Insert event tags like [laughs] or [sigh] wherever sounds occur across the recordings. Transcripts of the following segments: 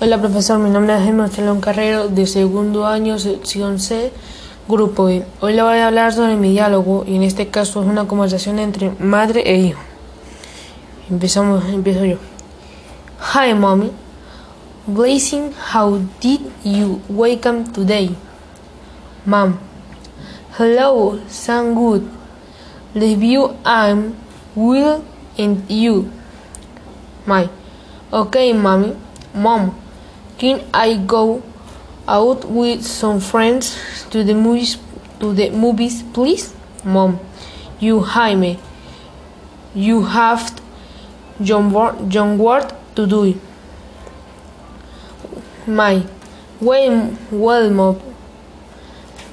Hola profesor, mi nombre es Emma Chalón Carrero, de segundo año, sección C, grupo E. Hoy le voy a hablar sobre mi diálogo y en este caso es una conversación entre madre e hijo. Empezamos, empiezo yo. Hi mommy, Blessing, how did you wake up today? Mom, hello, sound good. Love you, I'm well and you. My, okay mommy, mom. Can I go out with some friends to the movies to the movies please? Mom, you Jaime. You have John, John Ward to do it. My, well, well, mom.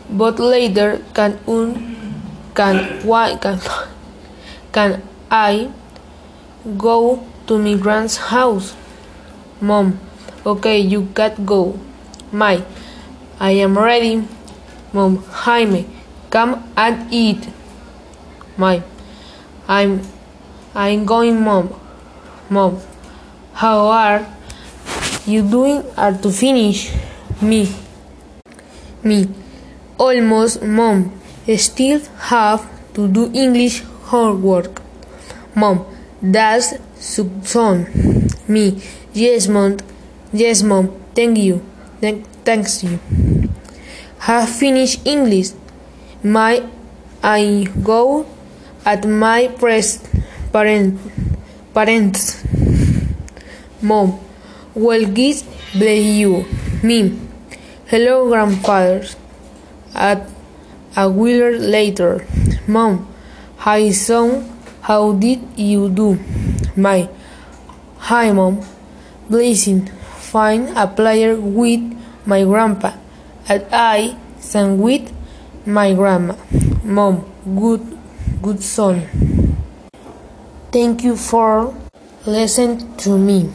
But later can un can why can [laughs] can I go to my grand's house? Mom, Okay, you got go. My, I am ready. Mom, Jaime, come and eat. My, I'm, I'm going, Mom. Mom, how are you doing? Are to finish? Me, me, almost, Mom. Still have to do English homework. Mom, that's son. Me, yes, Mom. Yes, mom. Thank you. Th- thanks you. Have finished English. My I go at my press parent parents. Mom. Well, kids, bless you. Me. Hello, grandfathers. At a while later. Mom. Hi, son. How did you do? My. Hi, mom. Blessing find a player with my grandpa, and I sang with my grandma. Mom, good, good son. Thank you for listening to me.